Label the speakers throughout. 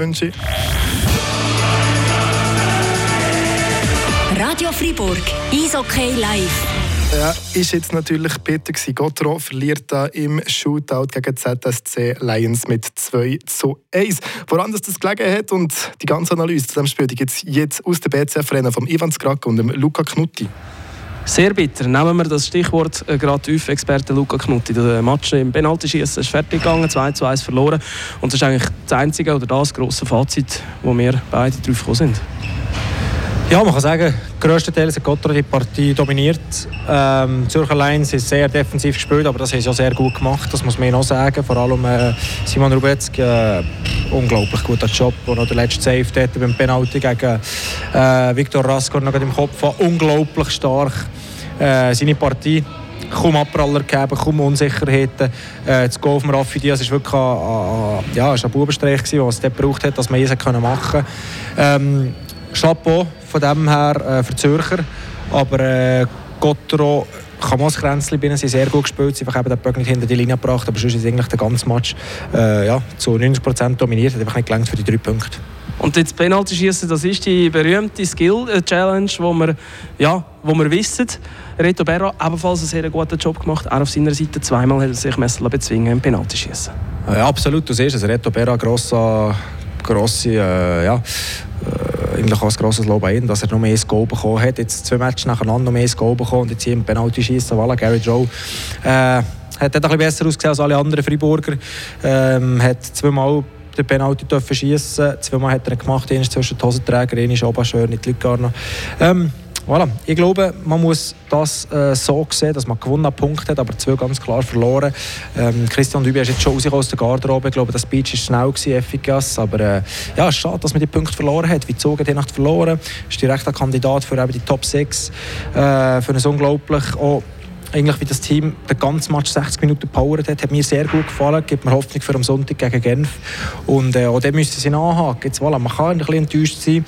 Speaker 1: wünsche ich.
Speaker 2: Radio Fribourg, Eishockey live.
Speaker 1: Ja, ist jetzt natürlich bitter gewesen. Gotro verliert da im Shootout gegen ZSC Lions mit 2 zu 1. Woran das, das gelegen hat und die ganze Analyse zu diesem Spiel gibt es jetzt aus der BCF-Rennen von Ivan Skrak und dem Luca Knutti.
Speaker 3: Sehr bitter. Nehmen wir das Stichwort äh, gerade auf Experte Luca Knutti. Der Match im Penaltyschießen ist fertig gegangen, 2 zu 1 verloren. Und das ist eigentlich das einzige oder das grosse Fazit, wo wir beide drauf gekommen sind.
Speaker 4: Ja, man kann sagen, größtenteils hat Gotthard die Partie dominiert. Ähm, Zürcher Lions ist sehr defensiv gespielt, aber das haben sie ja sehr gut gemacht, das muss man noch sagen. Vor allem äh, Simon Rubetzky, äh, unglaublich guter Job, der noch der letzte Save hatte beim Penalty gegen äh, Viktor Raskor noch im Kopf war. Unglaublich stark äh, seine Partie kaum Abpraller gegeben, kaum Unsicherheiten. Äh, das Goal von Raffi Diaz war wirklich ein, ein, ja, ein Bubenstreich, den es dort braucht hat, dass man es machen konnte. Ähm, Chapeau von dem her äh, für Zürcher. Aber äh, Gottro kann man das Kränzchen binnen sie sehr gut gespielt. Sie haben den Böck nicht hinter die Linie gebracht, aber sonst ist eigentlich der ganze Match äh, ja, zu 90% dominiert. Hat einfach nicht gelangt für die drei Punkte.
Speaker 3: Und jetzt Penalty schießen, das ist die berühmte Skill Challenge, wo wir, ja, wo wir wissen, Reto Berra ebenfalls einen sehr guten Job gemacht. Er auf seiner Seite zweimal hat er sich messen bezwingen im Penalty schießen.
Speaker 4: Ja, absolut, du siehst es. Reto Berra, grosser, grosse, äh, ja, äh, eigentlich auch ein grosses Lob an ihn, dass er noch mehr Goal bekommen hat. Jetzt zwei Matches nacheinander noch mehr Goal bekommen und jetzt hier im Penalty schießen. Voilà, Gary Joe. Äh, hat ein besser ausgesehen als alle anderen Freiburger. Ähm, hat zweimal den Penalty schießen. Zweimal hat er ihn gemacht, eines zwischen die Hosenträger, eines Oberschör, nicht Lügarno. Ähm, voilà. Ich glaube, man muss das äh, so sehen, dass man gewonnen hat, Punkte hat, aber zwei ganz klar verloren. Ähm, Christian Dübi ist jetzt schon rausgekommen aus der Garderobe. Ich glaube, das Speech war schnell, gewesen, efficace. Aber äh, ja, schade, dass man die Punkte verloren hat. Wie hat die Nacht verloren. Ist direkter Kandidat für eben die Top 6. Äh, für ein unglaublich auch eigentlich wie das Team den ganzen Match 60 Minuten powert hat, hat mir sehr gut gefallen. Gibt mir Hoffnung für am Sonntag gegen Genf. Und äh, auch dem müssen sie nachhaken. Jetzt, voilà, man kann ein bisschen enttäuscht sein,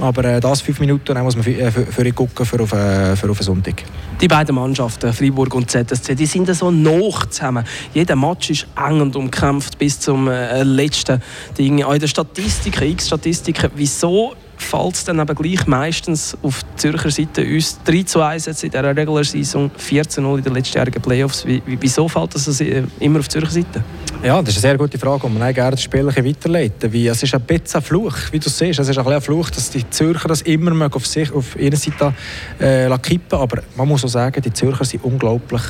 Speaker 4: aber äh, das fünf Minuten muss man für, äh, für, gucken für auf, äh, für auf den Sonntag.
Speaker 3: Die beiden Mannschaften, Freiburg und ZSC, die sind so noch zusammen. Jeder Match ist eng und umkämpft bis zum äh, letzten Ding. Auch in den Statistiken, X-Statistiken, wieso fällt es dann aber gleich meistens auf die Zürcher Seite uns 3 zu 1 jetzt in dieser Regular Saison, 4 zu 0 in den letztjährigen Playoffs. Wie, wieso fällt das immer auf die Zürcher Seite?
Speaker 4: Ja, das ist eine sehr gute Frage, und man gerne das Spiel weiterleiten wie Es ist ein bisschen ein Fluch, wie du siehst. Es ist ein, ein Fluch, dass die Zürcher das immer auf, sich, auf ihrer Seite äh, kippen Aber man muss auch sagen, die Zürcher sind unglaublich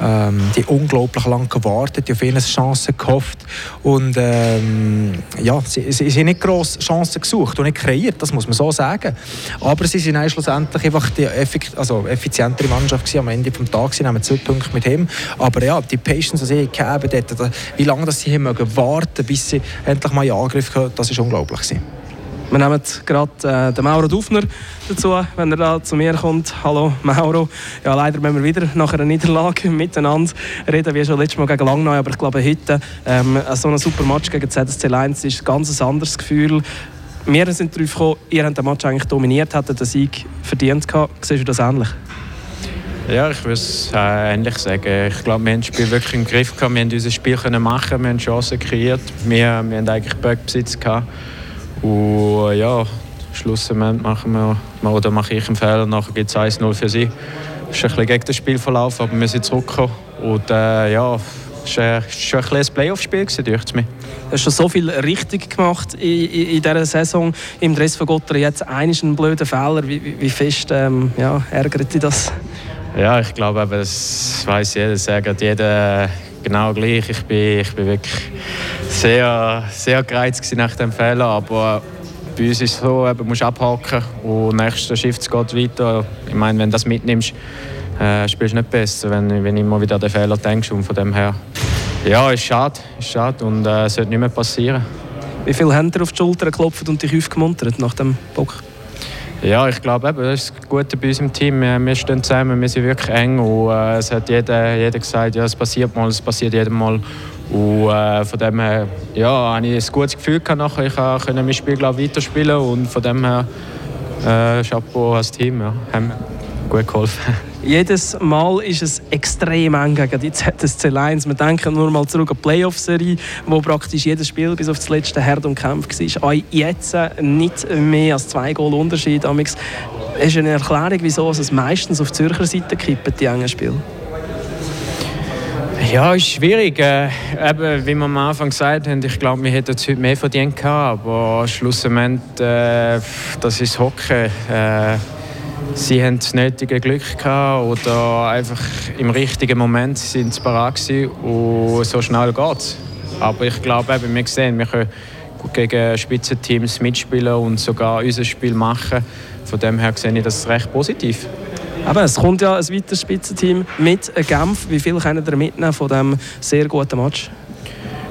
Speaker 4: ähm, die unglaublich lange gewartet, auf ihre Chancen gehofft und ähm, ja, sie, sie, sie haben nicht grosse Chancen gesucht und nicht kreiert, das muss man so sagen. Aber sie sind schlussendlich einfach die effekt, also effizientere Mannschaft gewesen. am Ende des Tages. Sie nehmen zwei Punkte mit ihm. Aber ja, die Patience, die sie gegeben haben, wie lange dass sie mögen warten, bis sie endlich mal in Angriff kommen, das ist unglaublich gewesen.
Speaker 3: Wir nehmen gerade äh, den Mauro Dufner dazu, wenn er da zu mir kommt. Hallo Mauro. Ja, leider müssen wir wieder nach einer Niederlage miteinander reden, wie schon letztes Mal gegen Langnau. Aber ich glaube, heute ähm, so ein super Match gegen ZSC Lions ist ein ganz anderes Gefühl. Wir sind darauf gekommen, ihr habt den Match eigentlich dominiert, habt den Sieg verdient gehabt. Siehst du das ähnlich?
Speaker 5: Ja, ich würde es äh, ähnlich sagen. Ich glaube, wir haben das Spiel wirklich im Griff gehabt. Wir haben unser Spiel können machen, wir haben Chancen kreiert. Wir, wir haben eigentlich Böckbesitz gehabt. Und ja, Schlussmoment machen wir, oder mache ich einen Fehler, nachher gibt es 1-0 für sie. Das ist ein bisschen gegen das Spielverlauf, aber wir sind zurückgekommen. Und äh, ja, es war schon ein, ein Playoff-Spiel, durch mich.
Speaker 3: Du hast schon so viel richtig gemacht in, in, in dieser Saison im Dress von Gotter. Jetzt einen blöden Fehler. Wie, wie, wie fest ähm, ja, ärgert dich das?
Speaker 5: Ja, ich glaube, das weiß jeder. Das ärgert jeder genau gleich. Ich bin, ich bin wirklich sehr, sehr gereizt nach dem Fehler, aber bei uns ist es so, du musst abhaken und nächster Shift geht weiter. Ich meine, wenn du das mitnimmst, äh, spielst du nicht besser, wenn, du immer wieder an den Fehler denkst und von dem her, ja, ist schade, ist schade und äh, sollte nicht mehr passieren.
Speaker 3: Wie viele Hände auf die Schulter geklopft und dich aufgemuntert nach dem Bock?
Speaker 5: Ja, ich glaube, eben, das ist das Gute bei uns im Team. Wir, wir stehen zusammen, wir sind wirklich eng und äh, es hat jeder, jeder gesagt, ja, es passiert mal, es passiert jedem Mal. Und äh, von dem her ja, habe ich ein gutes Gefühl gehabt nachher. Ich konnte mein Spiel glaub, weiterspielen und von dem her äh, Chapeau als Team. Ja, gut geholfen.
Speaker 3: Jedes Mal ist es extrem eng gegen die ZSC Lions. Wir denken nur mal zurück an die Playoff-Serie, wo praktisch jedes Spiel bis auf das letzte Herd und Kampf war. Auch jetzt nicht mehr als zwei Goal Unterschied. Es ist eine Erklärung, wieso es meistens auf die Zürcher Seite kippen, die engen Spiele.
Speaker 5: Ja, ist schwierig. Äh, eben, wie wir am Anfang gesagt haben, ich glaube, wir hätten es heute mehr verdient gehabt, aber schlussendlich, äh, das ist Hockey. Äh, sie haben das nötige Glück gehabt oder einfach im richtigen Moment sind sie bereit gewesen und so schnell geht es. Aber ich glaube, eben, wir sehen, wir können gegen Spitzenteams mitspielen und sogar unser Spiel machen. Von dem her sehe ich das recht positiv.
Speaker 3: Aber es kommt ja ein weiteres Spitzenteam mit Genf. Wie viel können ihr mitnehmen von diesem sehr guten Match?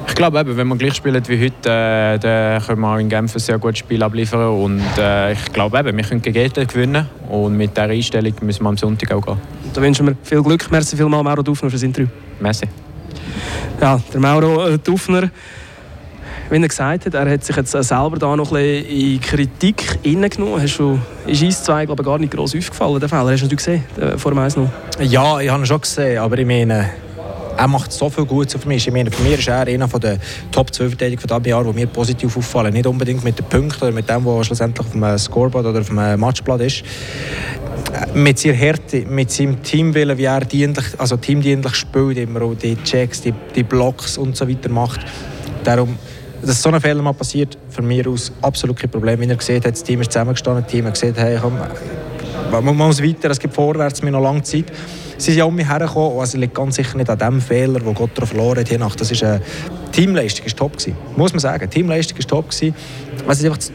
Speaker 5: Ich glaube, eben, wenn wir gleich spielen wie heute, äh, dann können wir auch in Genf ein sehr gutes Spiel abliefern. Und äh, ich glaube, eben, wir können gegen gewinnen. Und mit dieser Einstellung müssen wir am Sonntag auch gehen.
Speaker 3: Da wünschen wir viel Glück. Merci vielmals, Mauro Dufner, für das Interview.
Speaker 5: Merci.
Speaker 3: Ja, der Mauro äh, Dufner wie er gesagt hat, er hat sich jetzt selber da noch ein bisschen in Kritik hineingenommen. Hast du, ist uns zwei glaube ich, gar nicht gross aufgefallen, der Fehler? Hast du gesehen, äh, vor dem Eis noch?
Speaker 4: Ja, ich habe ihn schon gesehen, aber ich meine, er macht so viel Gutes für mich. Ich meine, für mich ist er einer der Top 2 Verteidiger von Jahr, die mir positiv auffallen. Nicht unbedingt mit den Punkten oder mit dem, was schlussendlich auf dem Scoreboard oder auf dem Matchblatt ist. Mit seiner Härte, mit seinem Teamwillen, wie er dienlich, also teamdienlich spielt, immer auch die Checks, die, die Blocks und so weiter macht. Darum dass so ein Fehler mal passiert, von mir aus absolut kein Problem. Ihr seht, hat das Team ist zusammengestanden, das Team hat gesagt, hey, komm, man muss weiter, es gibt vorwärts, wir noch lange Zeit. Sie sind auch um mich hergekommen, also liegt ganz sicher nicht an dem Fehler, den Gott verloren hat. Nach. Das ist eine Teamleistung ist top gewesen, muss man sagen. Teamleistung ist top gewesen. Es ist einfach das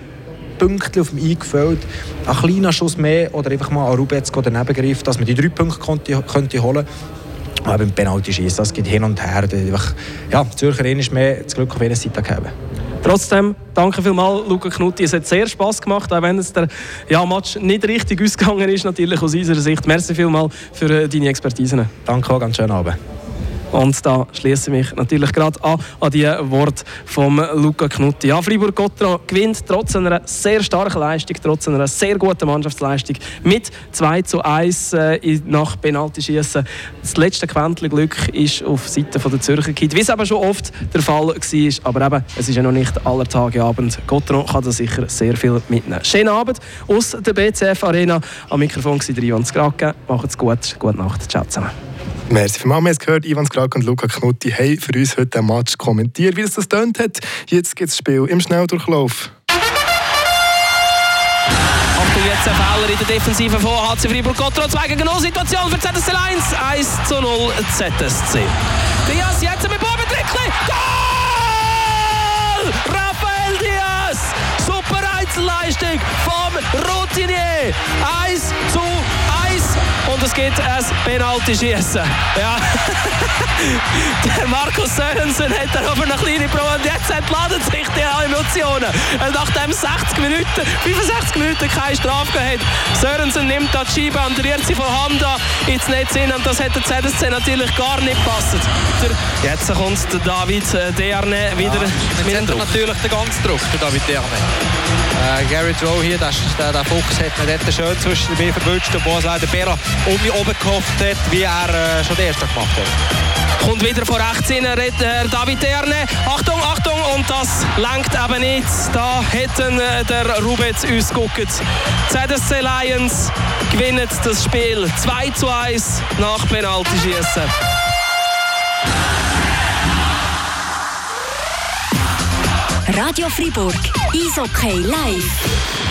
Speaker 4: Pünktchen auf dem Eingefüllt, ein kleiner Schuss mehr oder einfach mal an Rubetz daneben greift, dass man die drei Punkte könnte, könnte holen aber beim Penalty schießen, das geht hin und her. Ja, die Zürcherin ist mehr das Glück auf ihrer Seite gegeben.
Speaker 3: Trotzdem, danke vielmals, Luca Knutti. Es hat sehr Spass gemacht, auch wenn es der ja, Match nicht richtig ausgegangen ist, natürlich aus unserer Sicht. Merci vielmals für äh, deine Expertise.
Speaker 4: Danke auch, ganz schönen Abend.
Speaker 3: Und da schließe ich mich natürlich gerade an, an die Worte von Luca Knutti. Ja, Fribourg-Gotteron gewinnt trotz einer sehr starken Leistung, trotz einer sehr guten Mannschaftsleistung mit 2 zu 1 äh, nach Penalty-Schießen. Das letzte Quäntchen Glück ist auf Seite der Zürcher Kid, wie es eben schon oft der Fall war. Aber eben, es ist ja noch nicht aller Tage Abend. Gotteron kann da sicher sehr viel mitnehmen. Schönen Abend aus der BCF Arena. Am Mikrofon war Ivan Skrake. Macht's gut. Gute Nacht. Ciao zusammen.
Speaker 1: Merci Mama. Es gehört, Ivan Skrak und Luca Knutti haben für uns heute den Match kommentiert, wie es das tönt hat. Jetzt gibt es Spiel im Schnelldurchlauf.
Speaker 3: Achtung, jetzt ein Fehler in der Defensive von HC Fribourg Gotro. 2 gegen 0 Situation für ZSC 1. 1 zu 0 ZSC. Diaz jetzt mit Bobentrickli. Goal! Raphael Diaz! Super Einzelleistung vom Routinier. 1 zu 1 und es gibt ein Penalty-Schießen. Ja. der Markus Sörensen hat da aber eine kleine Probe und jetzt entladen sich die Emotionen. Nachdem 60 Minuten, 65 Minuten keine Strafe gehabt Sörensen nimmt da die Scheibe und rührt sie von Hand an ins Netz hin und das hat der ZSC natürlich gar nicht gepasst. Jetzt kommt der David äh, Derne wieder ja,
Speaker 6: mit dem Druck. natürlich den ganzen Druck, der David Derne. Äh, Gary Rowe hier, der, der, der Fuchs hat mir dort schön zwischen mir verwünscht und wo der Bera um mich oben gehofft hat, wie er äh, schon den ersten gemacht hat.
Speaker 3: Kommt wieder von rechts hin, Herr David Erne. Achtung, Achtung, und das lenkt eben nicht. Da hätten äh, der Rubetz uns geguckt. ZSC Lions gewinnt das Spiel 2 zu 1 nach Penalty-Schießen.
Speaker 2: Radio Fribourg, Eishockey live.